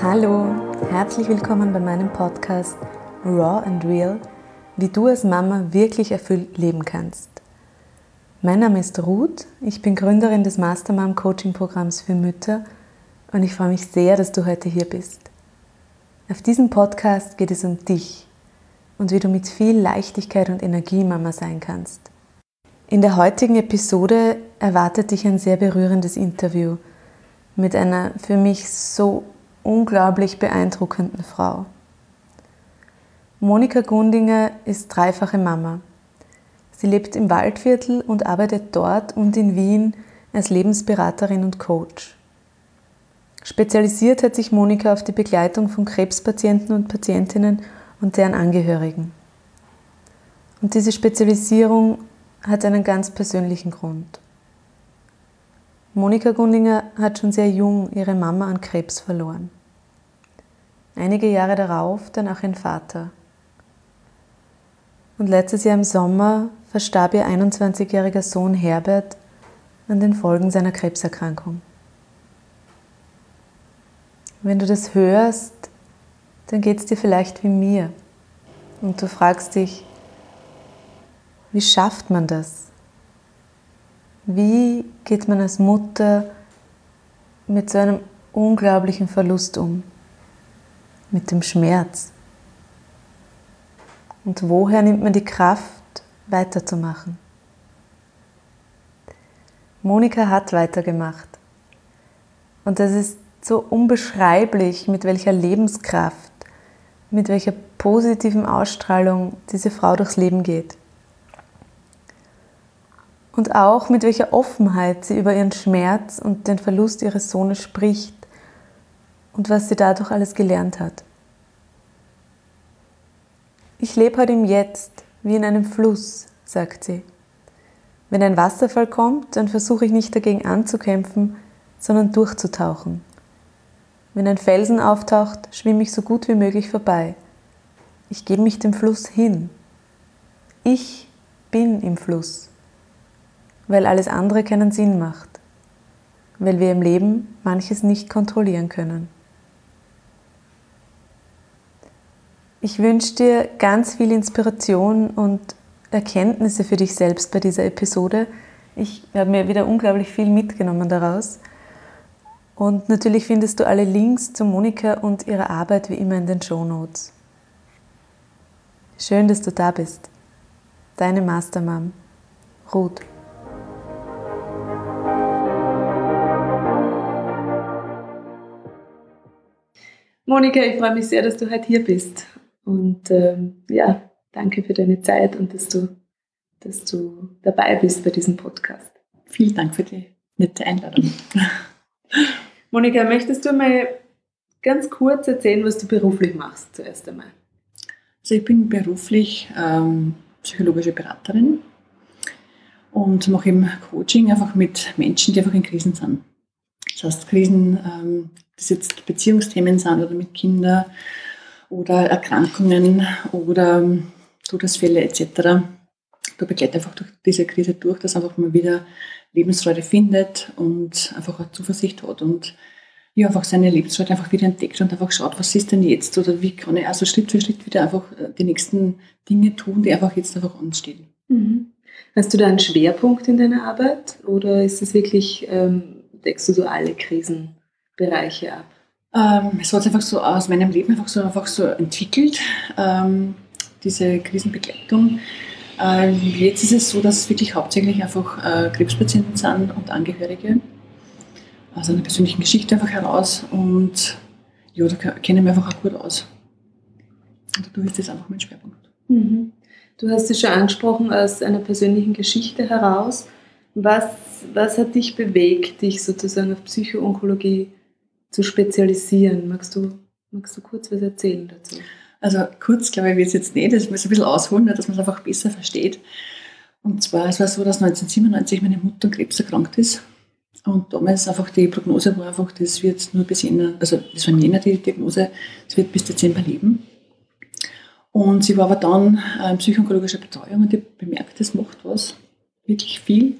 Hallo, herzlich willkommen bei meinem Podcast Raw and Real, wie du als Mama wirklich erfüllt leben kannst. Mein Name ist Ruth, ich bin Gründerin des Mastermom Coaching Programms für Mütter und ich freue mich sehr, dass du heute hier bist. Auf diesem Podcast geht es um dich und wie du mit viel Leichtigkeit und Energie Mama sein kannst. In der heutigen Episode erwartet dich ein sehr berührendes Interview mit einer für mich so unglaublich beeindruckenden Frau. Monika Gundinger ist dreifache Mama. Sie lebt im Waldviertel und arbeitet dort und in Wien als Lebensberaterin und Coach. Spezialisiert hat sich Monika auf die Begleitung von Krebspatienten und Patientinnen und deren Angehörigen. Und diese Spezialisierung hat einen ganz persönlichen Grund. Monika Gundinger hat schon sehr jung ihre Mama an Krebs verloren. Einige Jahre darauf dann auch ihren Vater. Und letztes Jahr im Sommer verstarb ihr 21-jähriger Sohn Herbert an den Folgen seiner Krebserkrankung. Wenn du das hörst, dann geht es dir vielleicht wie mir und du fragst dich, wie schafft man das? Wie geht man als Mutter mit so einem unglaublichen Verlust um? Mit dem Schmerz? Und woher nimmt man die Kraft, weiterzumachen? Monika hat weitergemacht. Und das ist so unbeschreiblich, mit welcher Lebenskraft, mit welcher positiven Ausstrahlung diese Frau durchs Leben geht und auch mit welcher Offenheit sie über ihren Schmerz und den Verlust ihres Sohnes spricht und was sie dadurch alles gelernt hat. Ich lebe heute im Jetzt wie in einem Fluss, sagt sie. Wenn ein Wasserfall kommt, dann versuche ich nicht dagegen anzukämpfen, sondern durchzutauchen. Wenn ein Felsen auftaucht, schwimme ich so gut wie möglich vorbei. Ich gebe mich dem Fluss hin. Ich bin im Fluss weil alles andere keinen Sinn macht, weil wir im Leben manches nicht kontrollieren können. Ich wünsche dir ganz viel Inspiration und Erkenntnisse für dich selbst bei dieser Episode. Ich habe mir wieder unglaublich viel mitgenommen daraus. Und natürlich findest du alle Links zu Monika und ihrer Arbeit wie immer in den Show Notes. Schön, dass du da bist. Deine Mastermom, Ruth. Monika, ich freue mich sehr, dass du heute hier bist. Und ähm, ja, danke für deine Zeit und dass du, dass du dabei bist bei diesem Podcast. Vielen Dank für die nette Einladung. Monika, möchtest du mal ganz kurz erzählen, was du beruflich machst, zuerst einmal? Also ich bin beruflich ähm, psychologische Beraterin und mache eben Coaching einfach mit Menschen, die einfach in Krisen sind. Das heißt, Krisen ähm, das jetzt Beziehungsthemen sind oder mit Kindern oder Erkrankungen oder Todesfälle etc. Du begleitest einfach durch diese Krise durch, dass einfach mal wieder Lebensfreude findet und einfach auch Zuversicht hat und ja, einfach seine Lebensfreude einfach wieder entdeckt und einfach schaut, was ist denn jetzt oder wie kann ich also Schritt für Schritt wieder einfach äh, die nächsten Dinge tun, die einfach jetzt einfach anstehen. Mhm. Hast du da einen Schwerpunkt in deiner Arbeit oder ist es wirklich, ähm, deckst du so alle Krisen Bereiche ab? Ähm, es hat einfach so aus meinem Leben einfach so, einfach so entwickelt, ähm, diese Krisenbegleitung. Äh, jetzt ist es so, dass es wirklich hauptsächlich einfach äh, Krebspatienten sind und Angehörige. Aus einer persönlichen Geschichte einfach heraus und ja, da kenne ich mich einfach auch gut aus. Und dadurch ist das einfach mein Schwerpunkt. Mhm. Du hast es schon angesprochen aus einer persönlichen Geschichte heraus. Was, was hat dich bewegt, dich sozusagen auf Psychoonkologie zu spezialisieren. Magst du, magst du kurz was erzählen dazu? Also kurz, glaube ich, wird es jetzt nicht. Das muss ein bisschen ausholen, dass man es einfach besser versteht. Und zwar, es war so, dass 1997 meine Mutter an Krebs erkrankt ist. Und damals einfach die Prognose war einfach, das wird nur bis Jänner, also das war im Jänner die Diagnose, es wird bis Dezember leben. Und sie war aber dann äh, in psychoonkologischer Betreuung und ich bemerkt, das macht was, wirklich viel,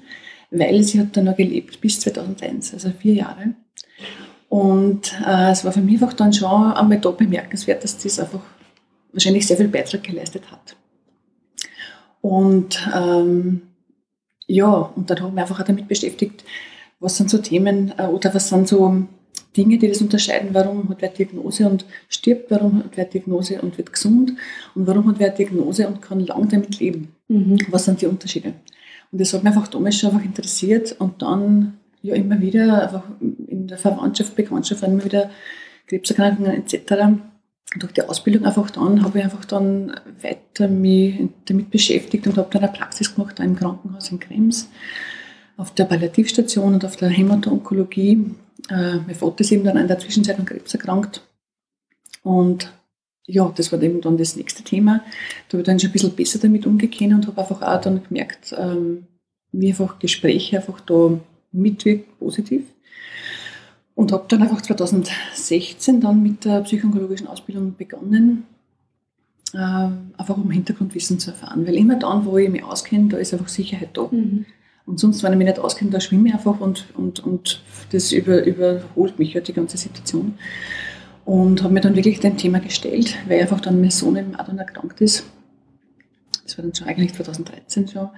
weil sie hat dann noch gelebt bis 2001, also vier Jahre. Und äh, es war für mich einfach dann schon einmal da bemerkenswert, dass das einfach wahrscheinlich sehr viel Beitrag geleistet hat. Und ähm, ja, und dann habe ich mich einfach auch damit beschäftigt, was sind so Themen äh, oder was sind so Dinge, die das unterscheiden, warum hat wer Diagnose und stirbt, warum hat wer Diagnose und wird gesund und warum hat wer Diagnose und kann lang damit leben. Mhm. Was sind die Unterschiede? Und das hat mich einfach damals schon einfach interessiert und dann ja immer wieder einfach in der Verwandtschaft, Bekanntschaft, immer wieder Krebserkrankungen etc. durch die Ausbildung einfach dann habe ich einfach dann weiter mich damit beschäftigt und habe dann eine Praxis gemacht im Krankenhaus in Krems auf der Palliativstation und auf der Hämato-Onkologie. Äh, mein Vater ist eben dann in der Zwischenzeit an Krebs erkrankt. Und ja, das war eben dann das nächste Thema. Da habe ich dann schon ein bisschen besser damit umgegangen und habe einfach auch dann gemerkt, ähm, wie einfach Gespräche einfach da mitwirken, positiv. Und habe dann einfach 2016 dann mit der psychologischen Ausbildung begonnen, äh, einfach um Hintergrundwissen zu erfahren. Weil immer dann, wo ich mich auskenne, da ist einfach Sicherheit da. Mhm. Und sonst, wenn ich mich nicht auskenne, da schwimme ich einfach und, und, und das über, überholt mich ja die ganze Situation. Und habe mir dann wirklich dem Thema gestellt, weil einfach dann mein Sohn auch dann erkrankt ist. Das war dann schon eigentlich 2013 schon.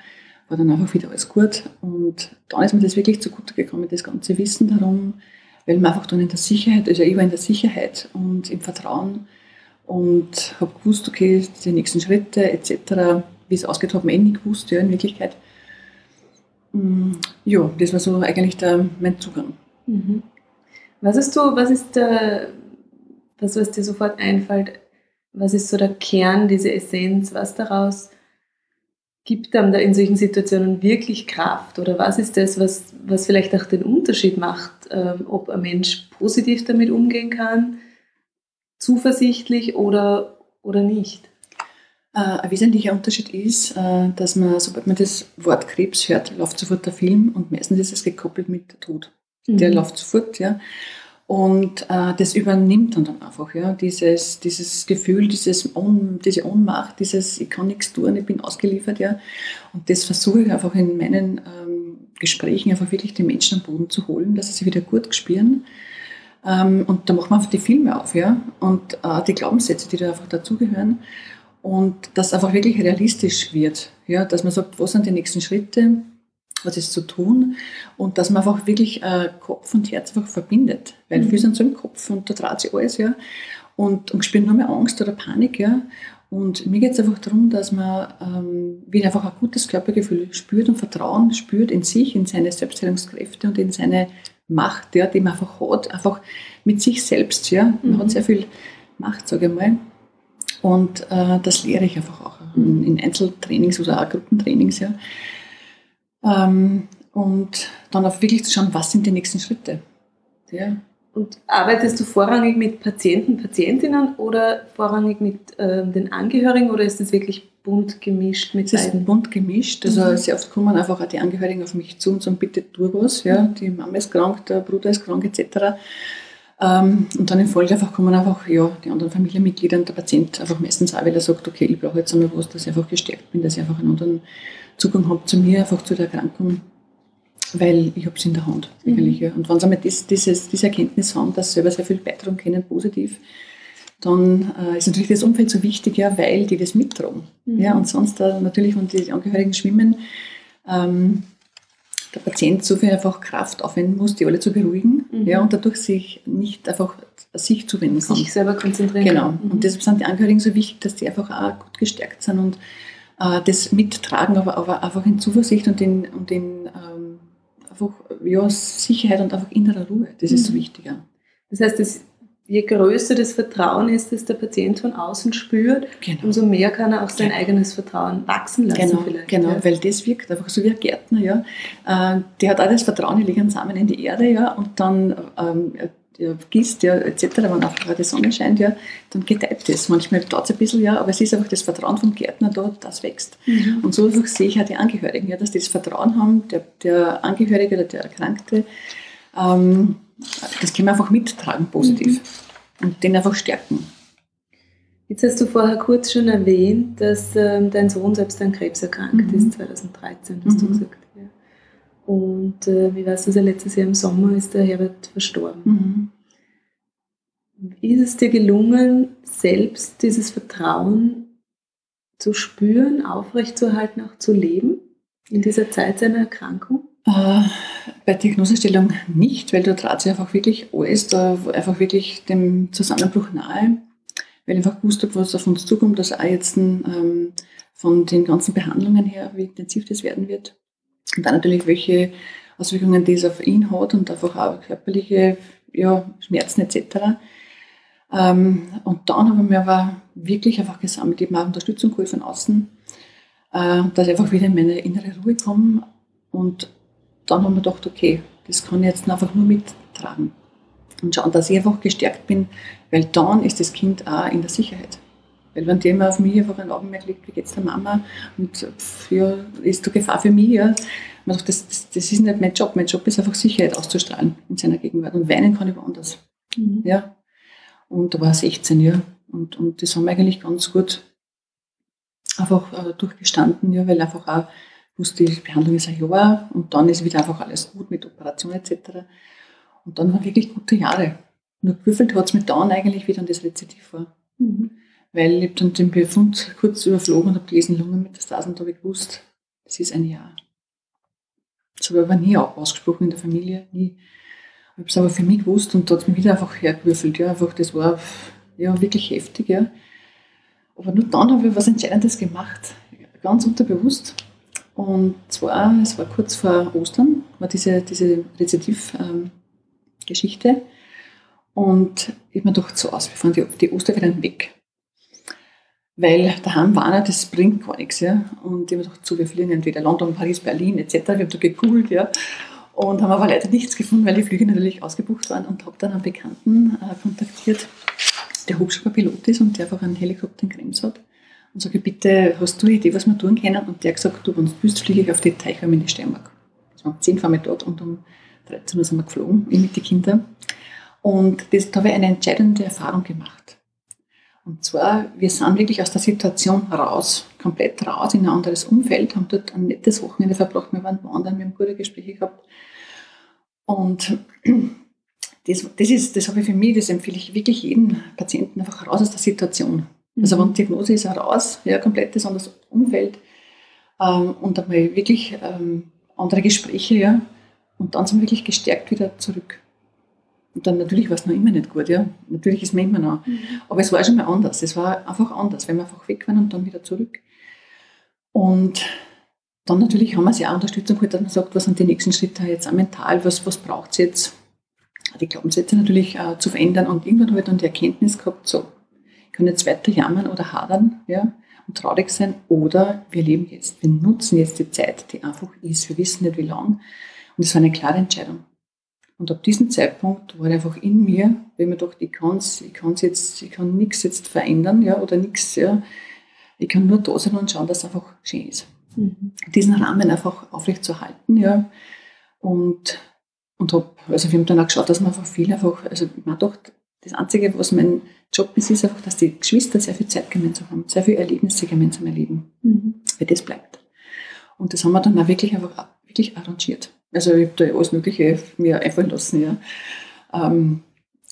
War dann einfach wieder alles gut. Und dann ist mir das wirklich zugute gekommen, das ganze Wissen darum, weil man einfach dann in der Sicherheit, also ich war in der Sicherheit und im Vertrauen und habe gewusst, okay, die nächsten Schritte etc., wie es ausgeht, habe ich eh nicht gewusst, ja, in Wirklichkeit. Mm, ja, das war so eigentlich der, mein Zugang. Mhm. Was ist du, was ist der, das, was dir sofort einfällt, was ist so der Kern, diese Essenz, was daraus gibt einem da in solchen Situationen wirklich Kraft? Oder was ist das, was, was vielleicht auch den Unterschied macht, ähm, ob ein Mensch positiv damit umgehen kann, zuversichtlich oder, oder nicht? Äh, ein wesentlicher Unterschied ist, äh, dass man, sobald man das Wort Krebs hört, läuft sofort der Film und meistens ist es gekoppelt mit Tod. Mhm. Der läuft sofort, ja. Und äh, das übernimmt dann, einfach, ja, dieses, dieses Gefühl, dieses Ohn, diese Ohnmacht, dieses ich kann nichts tun, ich bin ausgeliefert, ja. Und das versuche ich einfach in meinen ähm, Gesprächen einfach wirklich die Menschen am Boden zu holen, dass sie sich wieder gut spüren. Ähm, und da machen wir einfach die Filme auf, ja. Und äh, die Glaubenssätze, die da einfach dazugehören und das einfach wirklich realistisch wird. Ja, dass man sagt, was sind die nächsten Schritte, was ist zu tun und dass man einfach wirklich äh, Kopf und Herz einfach verbindet. Weil mhm. viele sind so im Kopf und da dreht sich alles, ja. Und, und spüren nur mehr Angst oder Panik, ja. Und mir geht es einfach darum, dass man ähm, wieder einfach ein gutes Körpergefühl spürt und Vertrauen spürt in sich, in seine Selbstheilungskräfte und in seine Macht, ja, die man einfach hat, einfach mit sich selbst, ja. Man mhm. hat sehr viel Macht, sage ich mal. Und äh, das lehre ich einfach auch in, in Einzeltrainings oder auch Gruppentrainings. Ja. Ähm, und dann auch wirklich zu schauen, was sind die nächsten Schritte. Ja. Und arbeitest du vorrangig mit Patienten, Patientinnen oder vorrangig mit äh, den Angehörigen oder ist das wirklich bunt gemischt mit Es ist bunt gemischt. Also mhm. sehr oft kommen einfach auch die Angehörigen auf mich zu und sagen, bitte tu was. Ja. Die Mama ist krank, der Bruder ist krank etc. Ähm, und dann in Folge einfach kommen einfach ja, die anderen Familienmitglieder und der Patient einfach meistens auch, weil er sagt, okay, ich brauche jetzt einmal was, dass ich einfach gestärkt bin, dass ich einfach einen anderen Zugang habe zu mir, einfach zu der Erkrankung, weil ich habe es in der Hand mhm. eigentlich. Ja. Und wenn sie einmal das, dieses, diese Erkenntnis haben, dass sie selber sehr viel beitragen können, positiv, dann äh, ist natürlich das Umfeld so wichtig, ja, weil die das mittragen. Mhm. Ja, und sonst äh, natürlich, wenn die Angehörigen schwimmen, ähm, der Patient so viel einfach Kraft aufwenden muss, die alle zu beruhigen mhm. ja, und dadurch sich nicht einfach sich zuwenden kann. Sich selber konzentrieren Genau. Mhm. Und deshalb sind die Angehörigen so wichtig, dass die einfach auch gut gestärkt sind und äh, das mittragen, aber, aber einfach in Zuversicht und in, und in ähm, einfach, ja, Sicherheit und einfach innerer Ruhe. Das ist so mhm. wichtig. Ja. Das heißt, das je größer das Vertrauen ist, das der Patient von außen spürt, genau. umso mehr kann er auch sein genau. eigenes Vertrauen wachsen lassen. Genau, vielleicht, genau ja. weil das wirkt einfach so wie ein Gärtner. Ja. Äh, der hat auch das Vertrauen, ich lege einen Samen in die Erde ja, und dann ähm, der gießt ja, etc., wenn auch gerade die Sonne scheint, ja, dann gedeiht das. Manchmal dauert es ein bisschen, ja, aber es ist einfach das Vertrauen vom Gärtner da, das wächst. Mhm. Und so einfach sehe ich auch die Angehörigen, ja, dass die das Vertrauen haben, der, der Angehörige oder der Erkrankte, ähm, das können wir einfach mittragen, positiv. Mhm. Und den einfach stärken. Jetzt hast du vorher kurz schon erwähnt, dass ähm, dein Sohn selbst an Krebs erkrankt mhm. ist, 2013, hast mhm. du gesagt. Und äh, wie weißt du, also letztes Jahr im Sommer ist der Herbert verstorben. Mhm. Ist es dir gelungen, selbst dieses Vertrauen zu spüren, aufrechtzuerhalten, auch zu leben in dieser Zeit seiner Erkrankung? Äh, bei Diagnosestellung nicht, weil da trat sich einfach wirklich alles, da einfach wirklich dem Zusammenbruch nahe, weil ich einfach gewusst habe, was auf uns zukommt, dass auch jetzt ähm, von den ganzen Behandlungen her, wie intensiv das werden wird. Und dann natürlich, welche Auswirkungen das auf ihn hat und einfach auch körperliche ja, Schmerzen etc. Ähm, und dann habe ich mir aber wirklich einfach gesammelt, eben auch Unterstützung geholt von außen, äh, dass ich einfach wieder in meine innere Ruhe komme und dann haben wir gedacht, okay, das kann ich jetzt einfach nur mittragen und schauen, dass ich einfach gestärkt bin, weil dann ist das Kind auch in der Sicherheit. Weil wenn die immer auf mich einfach ein Augenmerk legt, wie geht es der Mama und pff, ja, ist da Gefahr für mich, ja. Man sagt, das, das, das, ist nicht mein Job. Mein Job ist einfach Sicherheit auszustrahlen in seiner Gegenwart. Und weinen kann ich woanders. Mhm. Ja. Und da war 16, ja. Und, und das haben wir eigentlich ganz gut einfach äh, durchgestanden, ja, weil einfach auch wusste, die Behandlung ist ein Jahr und dann ist wieder einfach alles gut mit Operation etc. Und dann waren wirklich gute Jahre. Nur gewürfelt hat es mir dann eigentlich wieder an das Rezidiv war. Mhm. Weil ich dann den Befund kurz überflogen und habe gelesen, Lungenmetastasen, da habe ich gewusst, das ist ein Jahr. Das habe ich aber nie ausgesprochen in der Familie, nie. Ich habe es aber für mich gewusst und da hat es mir wieder einfach hergewürfelt. Ja, einfach, das war ja, wirklich heftig. Ja. Aber nur dann habe ich was Entscheidendes gemacht, ganz unterbewusst. Und zwar, es war kurz vor Ostern, war diese, diese Rezidiv-Geschichte. Ähm, und ich habe mir gedacht, so aus, wir fahren die, die Osterferien weg. Weil daheim war er, das bringt gar nichts. Ja. Und ich habe gedacht, so, wir fliegen entweder London, Paris, Berlin etc. Wir haben da gegoogelt, ja. Und haben aber leider nichts gefunden, weil die Flüge natürlich ausgebucht waren und habe dann einen Bekannten äh, kontaktiert, der Hubschrauberpilot ist und der einfach einen Helikopter in Krems hat und sage, bitte, hast du eine Idee, was wir tun können? Und der hat gesagt, du, wenn du willst, fliege ich auf die Teichheim in die Steiermark. War um 10 fahren wir dort und um 13 Uhr sind wir geflogen, ich mit den Kindern. Und das, da habe ich eine entscheidende Erfahrung gemacht. Und zwar, wir sind wirklich aus der Situation raus, komplett raus in ein anderes Umfeld, haben dort ein nettes Wochenende verbracht, wir waren wandern, wir haben gute Gespräche gehabt. Und das, das, ist, das habe ich für mich, das empfehle ich wirklich jedem Patienten einfach raus aus der Situation. Also wenn die Diagnose ist raus, ja, komplettes anderes Umfeld ähm, und einmal wirklich ähm, andere Gespräche, ja, und dann sind wir wirklich gestärkt wieder zurück. Und dann natürlich war es noch immer nicht gut, ja. Natürlich ist man immer noch. Mhm. Aber es war schon mal anders. Es war einfach anders, wenn wir einfach weg waren und dann wieder zurück. Und dann natürlich haben wir sie auch Unterstützung geholt, dass man sagt, was sind die nächsten Schritte jetzt auch mental, was, was braucht es jetzt, die Glaubenssätze natürlich äh, zu verändern. Und irgendwann habe ich dann die Erkenntnis gehabt, so, können jetzt weiter jammern oder hadern ja, und traurig sein oder wir leben jetzt, wir nutzen jetzt die Zeit, die einfach ist. Wir wissen nicht wie lang. Und es war eine klare Entscheidung. Und ab diesem Zeitpunkt war einfach in mir, weil mir dachte, ich kann ich kann's jetzt, ich kann nichts jetzt verändern, ja, oder nichts, ja. Ich kann nur da sein und schauen, dass es einfach schön ist. Mhm. Diesen Rahmen einfach aufrecht zu halten, ja. Und, und hab, also wir haben dann auch geschaut, dass man einfach viel einfach, also man dachte, das Einzige, was mein Job ist, ist einfach, dass die Geschwister sehr viel Zeit gemeinsam haben, sehr viele Erlebnisse gemeinsam erleben. Mhm. Weil das bleibt. Und das haben wir dann auch wirklich einfach wirklich arrangiert. Also ich habe da alles Mögliche mir einfallen lassen, ja. Ähm,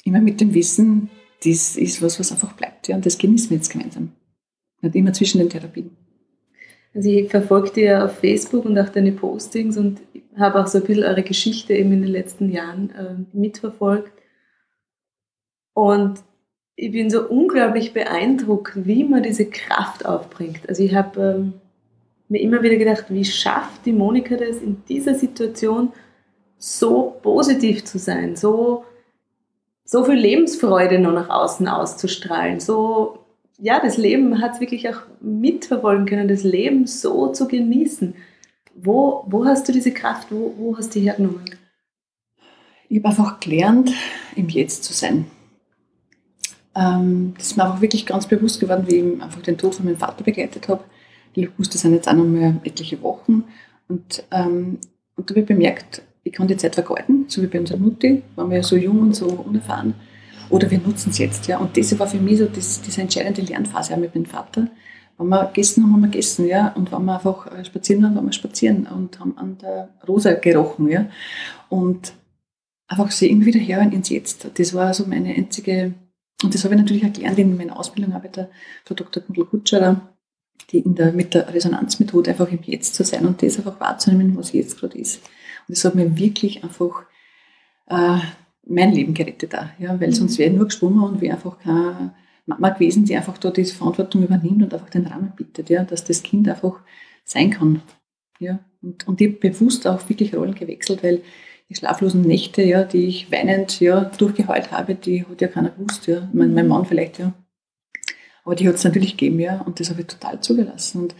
immer mit dem Wissen, das ist was, was einfach bleibt, ja. Und das genießen wir jetzt gemeinsam. Nicht immer zwischen den Therapien. Also ich verfolge dir auf Facebook und auch deine Postings und habe auch so ein bisschen eure Geschichte eben in den letzten Jahren äh, mitverfolgt. Und ich bin so unglaublich beeindruckt, wie man diese Kraft aufbringt. Also ich habe ähm, mir immer wieder gedacht, wie schafft die Monika das in dieser Situation so positiv zu sein, so, so viel Lebensfreude noch nach außen auszustrahlen, so, ja, das Leben hat es wirklich auch mitverfolgen können, das Leben so zu genießen. Wo, wo hast du diese Kraft, wo, wo hast du die hergenommen? Ich habe einfach gelernt, im Jetzt zu sein. Ähm, das ist mir einfach wirklich ganz bewusst geworden, wie ich einfach den Tod von meinem Vater begleitet habe. Wusste, das sind jetzt auch noch mal etliche Wochen. Und, ähm, und da habe ich bemerkt, ich kann die Zeit vergeuden, so wie bei unserer Mutti, waren wir ja so jung und so unerfahren. Oder wir nutzen es jetzt. Ja. Und das war für mich so das, diese entscheidende Lernphase auch mit meinem Vater. Wenn wir gegessen haben, haben wir gegessen, ja. Und wenn wir einfach äh, spazieren haben, waren wir spazieren und haben an der Rosa gerochen, ja. Und einfach irgendwie wieder her ins Jetzt. Das war so meine einzige Und das habe ich natürlich auch gelernt in meiner Ausbildung auch bei Frau Dr. Kundl Kutscherer, die in der, mit der Resonanzmethode einfach im Jetzt zu sein und das einfach wahrzunehmen, was jetzt gerade ist. Und das hat mir wirklich einfach äh, mein Leben gerettet auch, ja, weil sonst wäre ich nur geschwommen und wäre einfach keine Mama gewesen, die einfach da diese Verantwortung übernimmt und einfach den Rahmen bietet, ja, dass das Kind einfach sein kann. Ja. Und, und ich habe bewusst auch wirklich Rollen gewechselt, weil die schlaflosen Nächte, ja, die ich weinend ja, durchgeheult habe, die hat ja keiner gewusst. Ja. Mein, mein Mann vielleicht, ja. Aber die hat es natürlich gegeben, ja, und das habe ich total zugelassen. Und,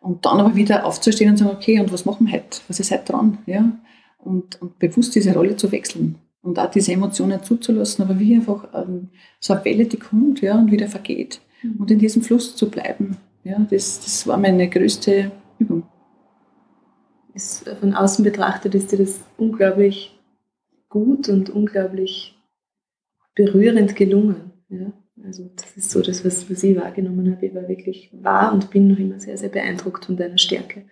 und dann aber wieder aufzustehen und zu sagen, okay, und was machen wir heute? Was ist heute dran? Ja? Und, und bewusst diese Rolle zu wechseln und auch diese Emotionen zuzulassen, aber wie einfach ähm, so eine Welle, die kommt ja, und wieder vergeht. Mhm. Und in diesem Fluss zu bleiben, ja, das, das war meine größte Übung. Ist, von außen betrachtet ist dir das unglaublich gut und unglaublich berührend gelungen. Ja? Also das ist so das, was, was ich wahrgenommen habe. Ich war wirklich wahr und bin noch immer sehr, sehr beeindruckt von deiner Stärke.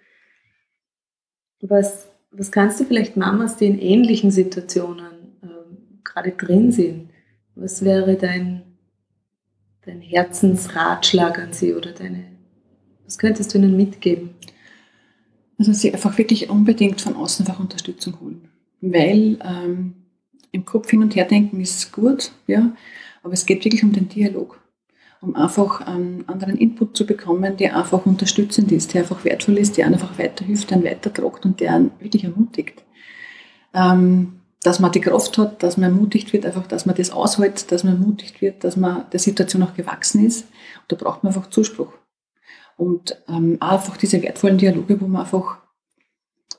Was, was kannst du vielleicht Mamas, die in ähnlichen Situationen ähm, gerade drin sind, was wäre dein, dein Herzensratschlag an sie oder deine, was könntest du ihnen mitgeben? Also sie einfach wirklich unbedingt von außen einfach Unterstützung holen. Weil ähm, im Kopf hin und her denken ist gut, ja, aber es geht wirklich um den Dialog, um einfach einen anderen Input zu bekommen, der einfach unterstützend ist, der einfach wertvoll ist, der einfach weiterhilft, der einen weitertragt und der einen wirklich ermutigt. Ähm, dass man die Kraft hat, dass man ermutigt wird, einfach, dass man das aushält, dass man ermutigt wird, dass man der Situation auch gewachsen ist. Und da braucht man einfach Zuspruch. Und ähm, einfach diese wertvollen Dialoge, wo man einfach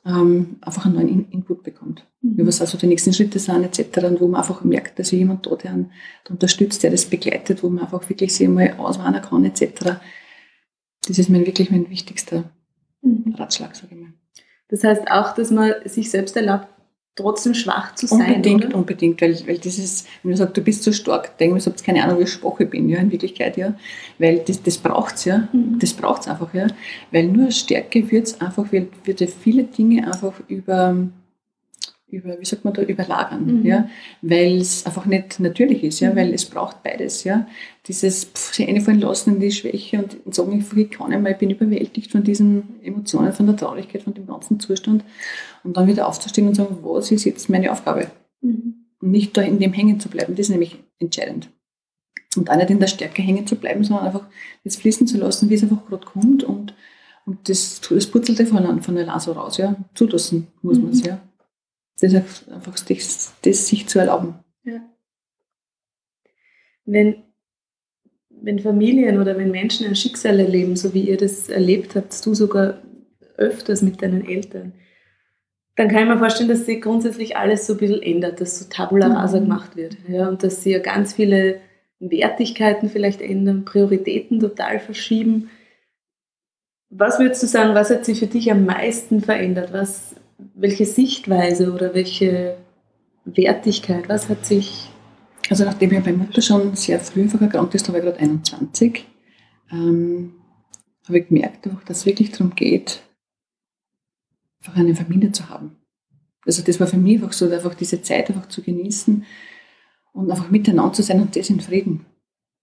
ähm, einfach einen neuen In Input bekommt. Mhm. Was also die nächsten Schritte sind etc. Und wo man einfach merkt, dass jemand da, der, einen, der unterstützt, der das begleitet, wo man einfach wirklich sich mal auswarnen kann etc. Das ist mein, wirklich mein wichtigster mhm. Ratschlag, sage ich mal. Das heißt auch, dass man sich selbst erlaubt, trotzdem schwach zu sein. Unbedingt, oder? unbedingt, weil, weil dieses, wenn man sagt, du bist so stark, denke ich, ich habe keine Ahnung, wie schwach ich bin, ja, in Wirklichkeit, ja. Weil das, das braucht es, ja. Mhm. Das braucht es einfach, ja. Weil nur Stärke wird es einfach, wird, wird viele Dinge einfach über, über, wie sagt man da, überlagern, mhm. ja, weil es einfach nicht natürlich ist, ja, mhm. weil es braucht beides, ja. Dieses pff, sich einfallen lassen in die Schwäche und, sagen, ich kann nicht mehr, ich bin überwältigt von diesen Emotionen, von der Traurigkeit, von dem ganzen Zustand und dann wieder aufzustehen und sagen, was ist jetzt meine Aufgabe? Mhm. Und nicht da in dem hängen zu bleiben, das ist nämlich entscheidend. Und auch nicht in der Stärke hängen zu bleiben, sondern einfach das fließen zu lassen, wie es einfach gerade kommt und, und das, das purzelte von, von der Laso raus, ja, zulassen muss man es, mhm. ja das einfach das, das sich zu erlauben. Ja. Wenn, wenn Familien oder wenn Menschen ein Schicksal erleben, so wie ihr das erlebt habt, du sogar öfters mit deinen Eltern, dann kann ich mir vorstellen, dass sich grundsätzlich alles so ein bisschen ändert, dass so Tabula rasa mhm. gemacht wird. Ja, und dass sie ja ganz viele Wertigkeiten vielleicht ändern, Prioritäten total verschieben. Was würdest du sagen, was hat sich für dich am meisten verändert? Was, welche Sichtweise oder welche Wertigkeit, was hat sich... Also nachdem ja meine Mutter schon sehr früh einfach erkrankt ist, da war ich gerade 21, ähm, habe ich gemerkt, dass es wirklich darum geht, einfach eine Familie zu haben. Also das war für mich einfach so, einfach diese Zeit einfach zu genießen und einfach miteinander zu sein und das in Frieden.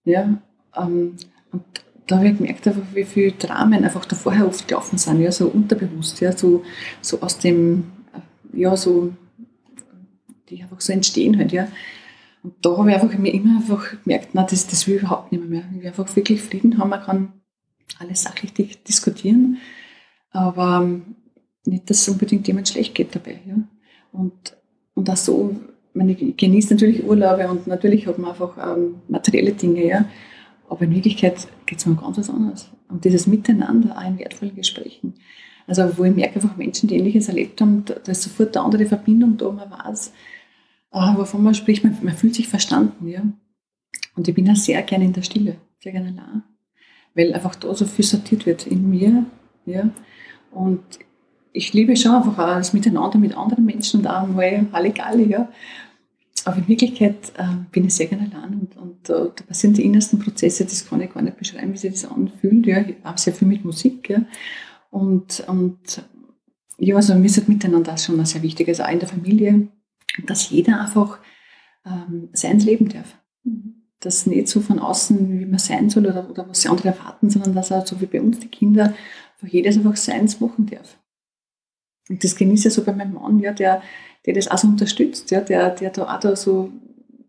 Ja, ähm, und da habe ich gemerkt, einfach, wie viele Dramen einfach da vorher oft gelaufen sind, ja, so unterbewusst, ja, so, so aus dem, äh, ja, so, die einfach so entstehen halt, ja. Und da habe ich einfach mir immer einfach gemerkt, na, das, das will ich überhaupt nicht mehr. Ich will einfach wirklich Frieden haben, man kann alles sachlich diskutieren, aber ähm, nicht, dass es unbedingt jemand schlecht geht dabei, ja. Und, und auch so, meine, ich genieße natürlich Urlaube und natürlich hat man einfach ähm, materielle Dinge, ja. Aber in Wirklichkeit geht es mir ganz was anderes. Und dieses Miteinander auch in wertvollen Gesprächen. Also wo ich merke einfach Menschen, die Ähnliches erlebt haben, da, ist sofort eine andere Verbindung da, man weiß, äh, wovon man spricht, man, man, fühlt sich verstanden. Ja? Und ich bin auch sehr gerne in der Stille, sehr gerne allein, weil einfach da so viel sortiert wird in mir. Ja? Und ich liebe schon einfach auch das Miteinander mit anderen Menschen und auch mal Halligalli, ja. Aber in Wirklichkeit äh, bin ich sehr gerne allein und, und uh, da passieren die innersten Prozesse, das kann ich gar nicht beschreiben, wie sich das anfühlt. Ja, ich habe sehr viel mit Musik. Ja. Und, und ja, also mir ist das Miteinander schon sehr wichtig, also auch in der Familie, dass jeder einfach ähm, seins leben darf. Mhm. das nicht so von außen, wie man sein soll oder, oder was sie andere erwarten, sondern dass auch so wie bei uns die Kinder einfach jedes einfach seins machen darf. Und das genieße ich so bei meinem Mann, ja, der, der das auch so unterstützt, ja, der, der da auch da so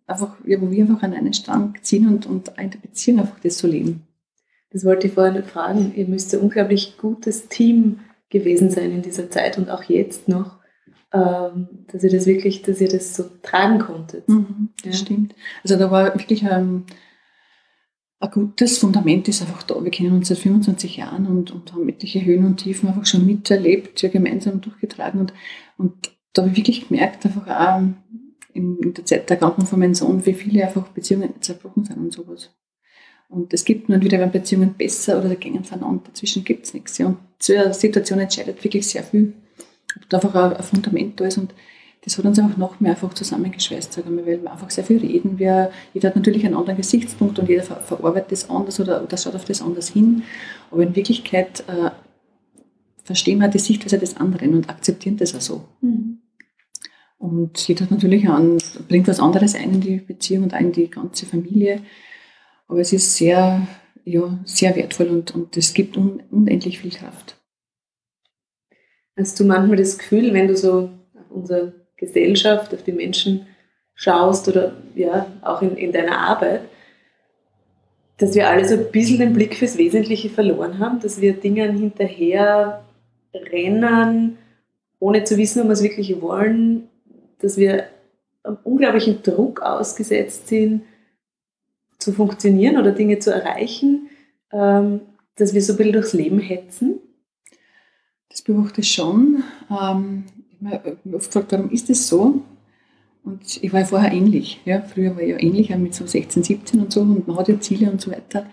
einfach, ja, wo wir einfach an einen Strang ziehen und, und in der Beziehung einfach das so leben. Das wollte ich vorher nicht fragen. Ihr müsst ein unglaublich gutes Team gewesen sein in dieser Zeit und auch jetzt noch, ähm, dass ihr das wirklich, dass ihr das so tragen konntet. Mhm, das ja. stimmt. Also da war wirklich ähm, ein gutes Fundament ist einfach da. Wir kennen uns seit 25 Jahren und, und haben etliche Höhen und Tiefen einfach schon miterlebt, ja, gemeinsam durchgetragen und, und da habe ich wirklich gemerkt, einfach auch in, der Zeit der Kranken von meinem Sohn, wie viele einfach Beziehungen zerbrochen sind und sowas. Und es gibt nur wieder, wenn Beziehungen besser oder gängen voneinander, dazwischen gibt es nichts. Ja. Und eine Situation entscheidet wirklich sehr viel, ob da einfach ein Fundament da ist und das hat uns einfach noch mehr einfach zusammengeschweißt, sagen wir, weil wir einfach sehr viel reden. Wir, jeder hat natürlich einen anderen Gesichtspunkt und jeder ver verarbeitet das anders oder, oder schaut auf das anders hin. Aber in Wirklichkeit äh, verstehen wir die Sichtweise des anderen und akzeptieren das auch so. Mhm. Und jeder hat natürlich an, bringt was anderes ein in die Beziehung und ein in die ganze Familie. Aber es ist sehr, ja, sehr wertvoll und, und es gibt un, unendlich viel Kraft. Hast du manchmal das Gefühl, wenn du so auf unsere Gesellschaft, auf die Menschen schaust oder ja, auch in, in deiner Arbeit, dass wir alle so ein bisschen den Blick fürs Wesentliche verloren haben, dass wir Dingen hinterher rennen, ohne zu wissen, ob wir es wirklich wollen, dass wir einem unglaublichen Druck ausgesetzt sind, zu funktionieren oder Dinge zu erreichen, ähm, dass wir so ein bisschen durchs Leben hetzen? Das beobachte ich schon. Ähm, ich habe mich oft gefragt, warum ist das so? Und ich war ja vorher ähnlich. Ja? Früher war ich ja ähnlich, mit so 16, 17 und so, und man hat ja Ziele und so weiter.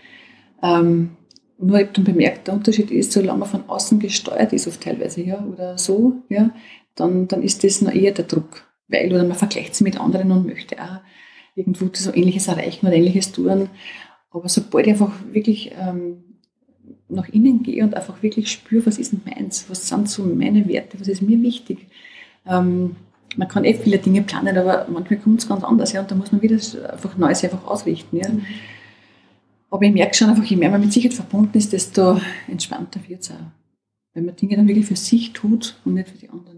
Ähm, nur ich habe dann bemerkt, der Unterschied ist, solange man von außen gesteuert ist, oft teilweise, ja, oder so, ja, dann, dann ist das noch eher der Druck. Weil, oder man vergleicht sich mit anderen und möchte auch irgendwo so Ähnliches erreichen oder Ähnliches tun. Aber sobald ich einfach wirklich ähm, nach innen gehe und einfach wirklich spüre, was ist denn meins, was sind so meine Werte, was ist mir wichtig. Ähm, man kann eh viele Dinge planen, aber manchmal kommt es ganz anders, ja, und da muss man wieder einfach Neues einfach ausrichten, ja. Mhm. Aber ich merke schon einfach, je mehr man mit Sicherheit verbunden ist, desto entspannter wird es auch. Wenn man Dinge dann wirklich für sich tut und nicht für die anderen.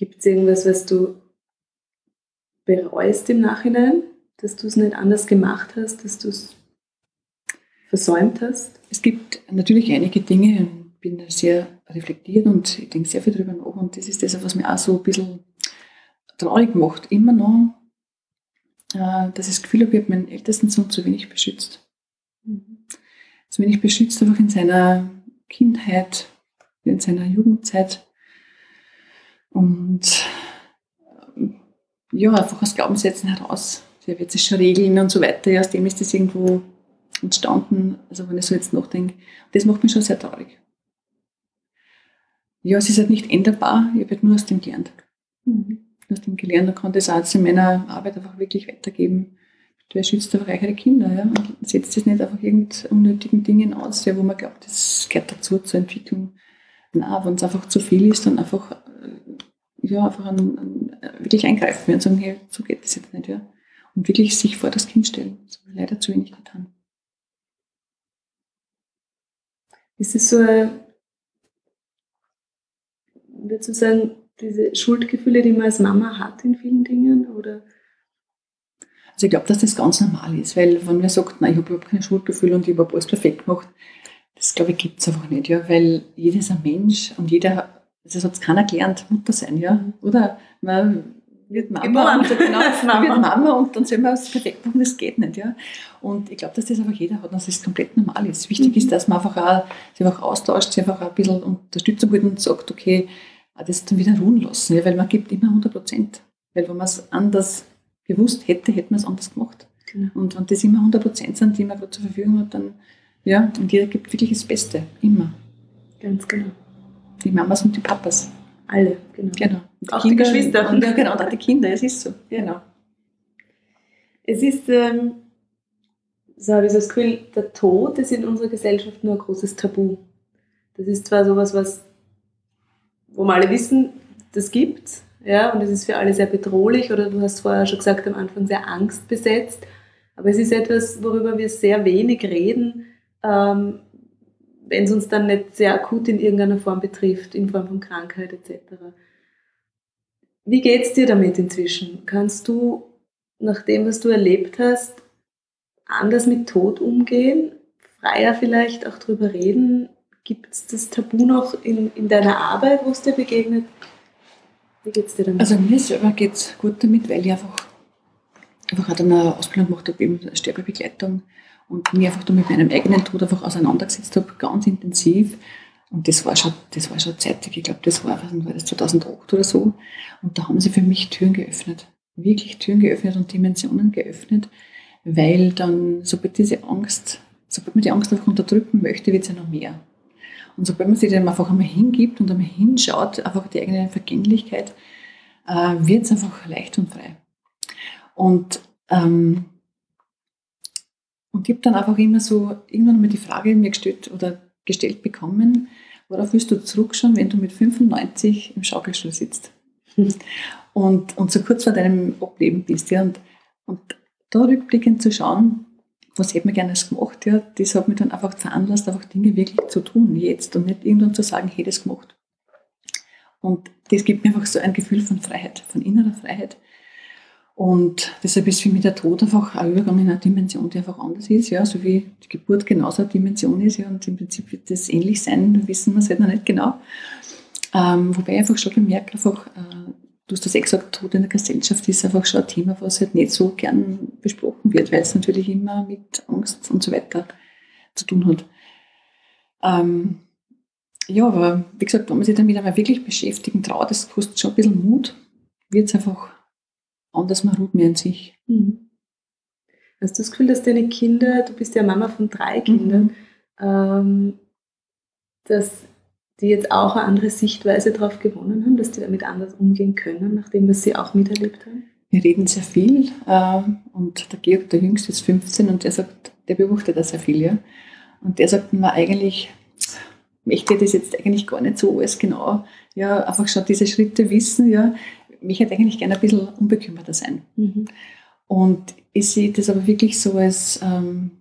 Gibt es irgendwas, was du bereust im Nachhinein, dass du es nicht anders gemacht hast, dass du es versäumt hast? Es gibt natürlich einige Dinge, ich bin sehr reflektiert und ich denke sehr viel darüber nach und das ist das, was mir auch so ein bisschen traurig macht, immer noch, äh, dass ich das Gefühl habe, ich habe meinen ältesten Sohn zu wenig beschützt. Mhm. Zu wenig beschützt einfach in seiner Kindheit, in seiner Jugendzeit und ja, einfach aus Glaubenssätzen heraus. Der wird sich schon regeln und so weiter. Ja, aus dem ist das irgendwo entstanden, also wenn ich so jetzt nachdenke. Das macht mich schon sehr traurig. Ja, es ist halt nicht änderbar, ich habe halt nur aus dem gelernt. Mhm. Aus dem gelernt und kann das auch jetzt in meiner Arbeit einfach wirklich weitergeben. Wer schützt einfach eure Kinder, ja, und setzt das nicht einfach irgendeinen unnötigen Dingen aus, ja, wo man glaubt, das gehört dazu zur Entwicklung. Nein, wenn es einfach zu viel ist, dann einfach, ja, einfach an, an, wirklich eingreifen und sagen, hey, so geht das jetzt nicht, ja. Und wirklich sich vor das Kind stellen. Das habe ich leider zu wenig getan. Ist es so, würdest du sagen, diese Schuldgefühle, die man als Mama hat in vielen Dingen? Oder? Also ich glaube, dass das ganz normal ist, weil wenn man sagt, nein, ich habe überhaupt keine Schuldgefühle und ich habe alles perfekt gemacht, das glaube ich gibt es einfach nicht, ja, weil jeder ist ein Mensch und jeder, das hat keiner gelernt, Mutter sein, ja, oder? Man wird Mama, und, genau, Mama. wird Mama und dann soll man es perfekt machen, das geht nicht. Ja? Und ich glaube, dass das einfach jeder hat und dass das komplett normal ist. Wichtig mhm. ist, dass man einfach auch, sich einfach austauscht, sich einfach ein bisschen Unterstützung gibt und sagt, okay, das dann wieder ruhen lassen, ja? weil man gibt immer 100 Prozent. Weil wenn man es anders gewusst hätte, hätte man es anders gemacht. Genau. Und wenn das immer 100 Prozent sind, die man gerade zur Verfügung hat, dann, ja, und jeder gibt wirklich das Beste, immer. Ganz genau. Die Mamas und die Papas. Alle, genau. genau. Die auch Kinder, die Geschwister. Und, ja, genau, und auch die Kinder, es ist so. Genau. Es ist, ähm, so habe ich das Gefühl, der Tod ist in unserer Gesellschaft nur ein großes Tabu. Das ist zwar sowas, was, wo wir alle wissen, das gibt ja, und es ist für alle sehr bedrohlich oder du hast vorher schon gesagt, am Anfang sehr angstbesetzt. Aber es ist etwas, worüber wir sehr wenig reden, ähm, wenn es uns dann nicht sehr akut in irgendeiner Form betrifft, in Form von Krankheit etc. Wie geht es dir damit inzwischen? Kannst du, nach dem, was du erlebt hast, anders mit Tod umgehen? Freier vielleicht auch darüber reden? Gibt es das Tabu noch in, in deiner Arbeit, wo es dir begegnet? Wie geht es dir damit? Also mir selber geht es gut damit, weil ich einfach, einfach auch eine Ausbildung gemacht habe, eben Sterbebegleitung und mich einfach da mit meinem eigenen Tod einfach auseinandergesetzt habe, ganz intensiv. Und das war schon, das war schon zeitig, ich glaube, das war, war das 2008 oder so. Und da haben sie für mich Türen geöffnet. Wirklich Türen geöffnet und Dimensionen geöffnet, weil dann, sobald diese Angst, sobald man die Angst einfach unterdrücken möchte, wird es ja noch mehr. Und sobald man sich dem einfach einmal hingibt und einmal hinschaut, einfach die eigene Vergänglichkeit, äh, wird es einfach leicht und frei. Und, ähm, und ich habe dann einfach immer so irgendwann mal die Frage mir gestellt oder gestellt bekommen, worauf willst du zurückschauen, wenn du mit 95 im Schaukelstuhl sitzt und, und so kurz vor deinem Ableben bist. Ja, und, und da rückblickend zu schauen, was hätte man gerne gemacht, ja, das hat mich dann einfach veranlasst, einfach Dinge wirklich zu tun, jetzt und nicht irgendwann zu sagen, hätte es gemacht. Und das gibt mir einfach so ein Gefühl von Freiheit, von innerer Freiheit. Und deshalb ist für mich der Tod einfach ein Übergang in eine Dimension, die einfach anders ist, ja, so wie die Geburt genauso eine Dimension ist, ja, und im Prinzip wird das ähnlich sein, wissen wir es halt noch nicht genau. Ähm, wobei ich einfach schon bemerke, einfach, äh, du hast das eh gesagt, Tod in der Gesellschaft ist einfach schon ein Thema, was halt nicht so gern besprochen wird, weil es natürlich immer mit Angst und so weiter zu tun hat. Ähm, ja, aber wie gesagt, wenn man sich damit einmal wirklich beschäftigen traut, das kostet schon ein bisschen Mut, wird es einfach anders, man ruht mehr in sich. Mhm. Hast du das Gefühl, dass deine Kinder, du bist ja Mama von drei Kindern, mhm. ähm, dass die jetzt auch eine andere Sichtweise darauf gewonnen haben, dass die damit anders umgehen können, nachdem was sie auch miterlebt haben? Wir reden sehr viel äh, und der Georg, der Jüngste, ist 15 und der sagt, der beobachtet da sehr viel, ja. Und der sagt mir eigentlich, möchte das jetzt eigentlich gar nicht so alles genau, ja, einfach schon diese Schritte wissen, ja, mich hätte eigentlich gerne ein bisschen unbekümmerter sein. Mhm. Und ich sehe das aber wirklich so als, ähm,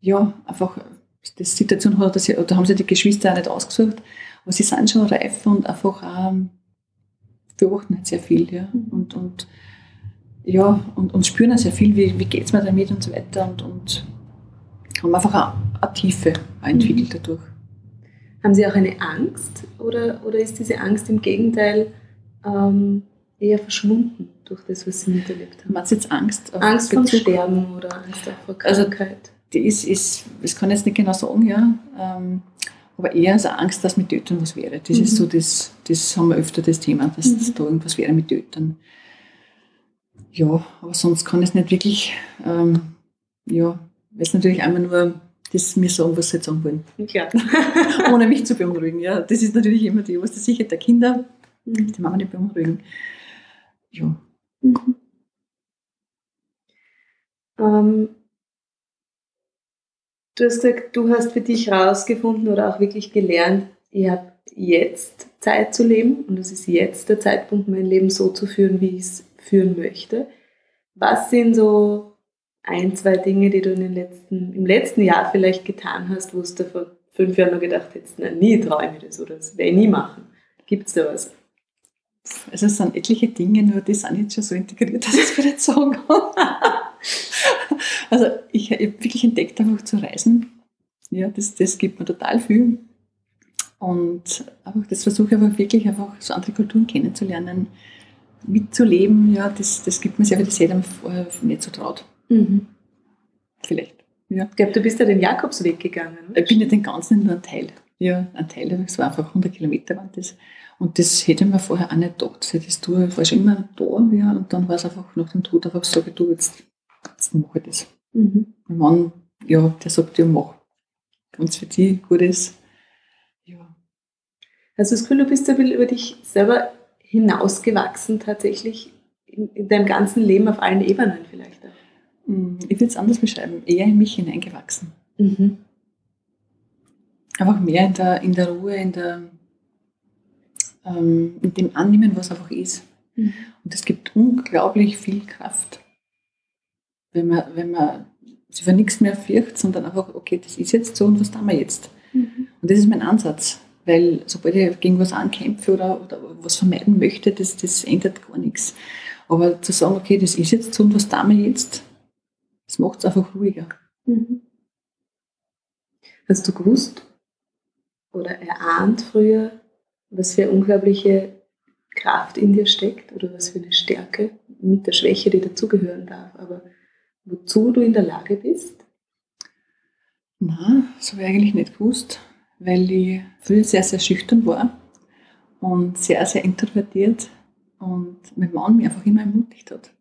ja, einfach, die Situation hat, dass sie, da haben sie die Geschwister auch nicht ausgesucht, aber sie sind schon reif und einfach auch, beobachten halt sehr viel, ja, mhm. und, und, ja, und, und spüren auch sehr viel, wie, wie geht es mir damit und so weiter und, und haben einfach eine, eine Tiefe entwickelt mhm. dadurch. Haben Sie auch eine Angst oder, oder ist diese Angst im Gegenteil ähm, eher verschwunden durch das, was sie miterlebt haben. Hat jetzt Angst. Angst vor Sterben oder Angst vor also, Krankheit. Also, die ist, ist, das kann ich jetzt nicht genau sagen, ja. Ähm, aber eher also Angst, dass mit Tötern was wäre. Das mhm. ist so, das, das haben wir öfter das Thema, dass, mhm. da irgendwas wäre mit Tötern. Ja, aber sonst kann ich es nicht wirklich, ähm, ja, weil es natürlich einmal nur das mir sagen, was sie jetzt sagen wollen. Ja. Ohne mich zu beunruhigen. Ja. Das ist natürlich immer die oberste Sicherheit der Kinder Mhm. Die Mama nicht beunruhigen. Ja. Mhm. Ähm, du hast gesagt, du hast für dich herausgefunden oder auch wirklich gelernt, ich habe jetzt Zeit zu leben und es ist jetzt der Zeitpunkt, mein Leben so zu führen, wie ich es führen möchte. Was sind so ein, zwei Dinge, die du in den letzten, im letzten Jahr vielleicht getan hast, wo du vor fünf Jahren noch gedacht hättest, na, nie traue ich mir das oder das werde ich nie machen? Gibt es da was? Also es sind etliche Dinge, nur die sind jetzt schon so integriert, dass ich es nicht sagen kann. also ich habe wirklich entdeckt, einfach zu reisen. Ja, das, das gibt mir total viel. Und einfach das versuche ich einfach wirklich einfach so andere Kulturen kennenzulernen, mitzuleben. Ja, das, das gibt mir sehr viel, das hätte vorher nicht so traut. Mhm. Vielleicht. Ja. Ich glaube, du bist ja den Jakobsweg gegangen. Ich bin ja den ganzen nur ein Teil. Ja, ein Teil, das war einfach 100 Kilometer waren das. Und das hätte ich mir vorher auch nicht gedacht, ich das tue. Ich war schon immer da, ja, und dann war es einfach nach dem Tod einfach so, du, jetzt, jetzt mache ich das. Mhm. Mein Mann, ja, der sagt, ja, mach. Wenn es für dich gut ist, ja. Also das Gefühl, du bist ein bisschen über dich selber hinausgewachsen tatsächlich in, in deinem ganzen Leben auf allen Ebenen vielleicht. Mm, ich würde es anders beschreiben, eher in mich hineingewachsen. Mhm. Einfach mehr in der, in der Ruhe, in der ähm, in dem annehmen, was einfach ist. Mhm. Und es gibt unglaublich viel Kraft, wenn man, wenn man sich für nichts mehr fürchtet, sondern einfach, okay, das ist jetzt so und was tun wir jetzt? Mhm. Und das ist mein Ansatz. Weil sobald ich gegen was ankämpfe oder, oder was vermeiden möchte, das, das ändert gar nichts. Aber zu sagen, okay, das ist jetzt so und was tun wir jetzt, das macht es einfach ruhiger. Mhm. Hast du gewusst oder erahnt früher, was für eine unglaubliche Kraft in dir steckt oder was für eine Stärke mit der Schwäche, die dazugehören darf, aber wozu du in der Lage bist? Na, das habe ich eigentlich nicht gewusst, weil ich früher sehr, sehr schüchtern war und sehr, sehr introvertiert und mein Mann mich einfach immer ermutigt hat.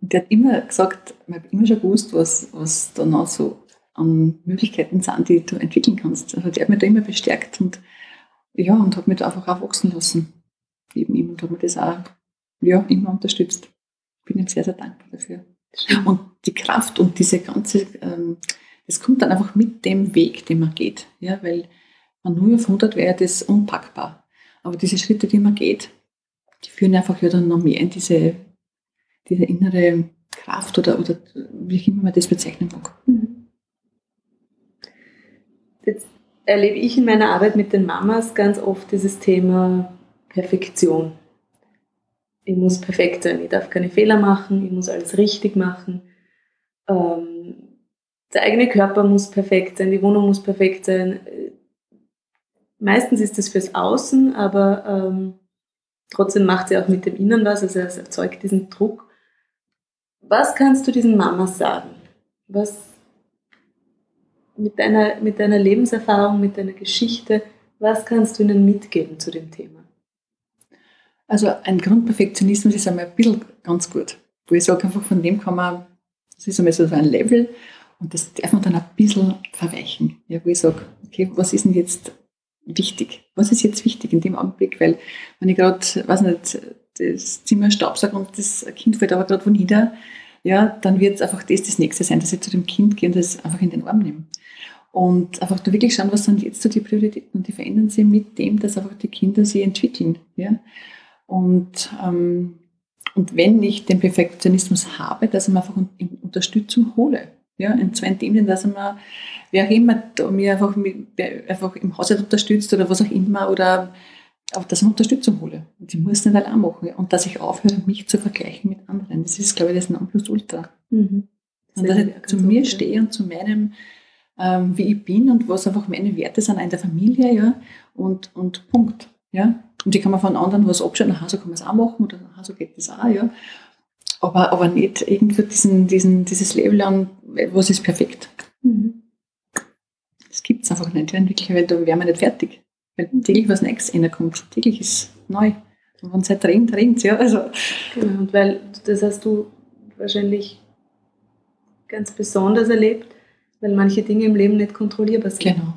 Und der hat immer gesagt, ich habe immer schon gewusst, was, was da noch so an Möglichkeiten sind, die du entwickeln kannst. Also der hat mich da immer bestärkt und ja, und hat mich da einfach auch wachsen lassen. Neben ihm und hat mir das auch ja, immer unterstützt. Bin ihm sehr, sehr dankbar dafür. Und die Kraft und diese ganze, ähm, das kommt dann einfach mit dem Weg, den man geht. Ja, weil man nur auf 100 wäre das unpackbar. Aber diese Schritte, die man geht, die führen einfach ja dann noch mehr in diese, diese innere Kraft oder, oder wie immer man das bezeichnen mag. Mhm. Jetzt erlebe ich in meiner Arbeit mit den Mamas ganz oft dieses Thema Perfektion. Ich muss perfekt sein, ich darf keine Fehler machen, ich muss alles richtig machen. Ähm, der eigene Körper muss perfekt sein, die Wohnung muss perfekt sein. Meistens ist das fürs Außen, aber ähm, trotzdem macht sie auch mit dem Innen was, also es erzeugt diesen Druck. Was kannst du diesen Mamas sagen? Was mit deiner, mit deiner Lebenserfahrung, mit deiner Geschichte, was kannst du ihnen mitgeben zu dem Thema? Also ein Grundperfektionismus ist einmal ein bisschen ganz gut. Wo ich sage, einfach von dem kann man, das ist einmal so ein Level und das darf man dann ein bisschen verweichen. Ja, wo ich sage, okay, was ist denn jetzt wichtig? Was ist jetzt wichtig in dem Augenblick? Weil wenn ich gerade, weiß nicht, das Zimmer staubsauge und das Kind fällt aber gerade wo nieder, ja, dann wird einfach das das nächste sein, dass ich zu dem Kind gehe und das einfach in den Arm nehme. Und einfach da wirklich schauen, was sind jetzt so die Prioritäten und die verändern sich mit dem, dass einfach die Kinder sich entwickeln. Ja? Und, ähm, und wenn ich den Perfektionismus habe, dass ich mir einfach Unterstützung hole. Ja, in zwei Themen, dass man, wer auch immer mir einfach, einfach im Haushalt unterstützt oder was auch immer, oder auch, dass ich mir Unterstützung hole. Und ich muss nicht allein machen. Und dass ich aufhöre, mich zu vergleichen mit anderen. Das ist, glaube ich, das Nonplusultra. Mhm. und dass ich zu mir stehe und zu meinem, ähm, wie ich bin und was einfach meine Werte sind in der Familie, ja, und, und Punkt. Ja. Und die kann man von anderen was abschauen, aha, so kann man es auch machen, oder aha, so geht das auch, ja. Aber, aber nicht irgendwie diesen, diesen, dieses Level an, was ist perfekt. Mhm. Das gibt es einfach nicht, ja, in Wirklichkeit, weil da wären wir nicht fertig. Weil täglich was Neues kommt, täglich ist neu. Und wenn es halt rennt, rennt ja. Also. Genau, und weil das hast du wahrscheinlich ganz besonders erlebt, weil manche Dinge im Leben nicht kontrollierbar sind. Genau.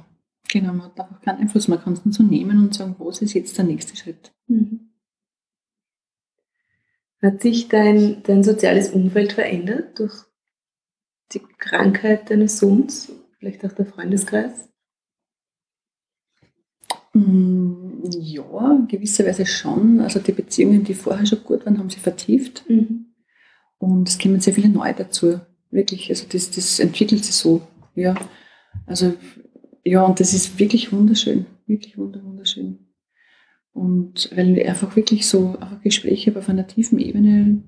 Genau, man hat einfach keinen Einfluss. Man kann es nur so nehmen und sagen, was ist jetzt der nächste Schritt. Mhm. Hat sich dein, dein soziales Umfeld verändert durch die Krankheit deines Sohns? Vielleicht auch der Freundeskreis? Mm, ja, gewisserweise schon. Also die Beziehungen, die vorher schon gut waren, haben sich vertieft. Mhm. Und es kommen sehr viele neue dazu. Wirklich, also das, das entwickelt sich so. Ja, also ja, und das ist wirklich wunderschön. Wirklich wunderschön. Und weil einfach wirklich so einfach Gespräche auf einer tiefen Ebene,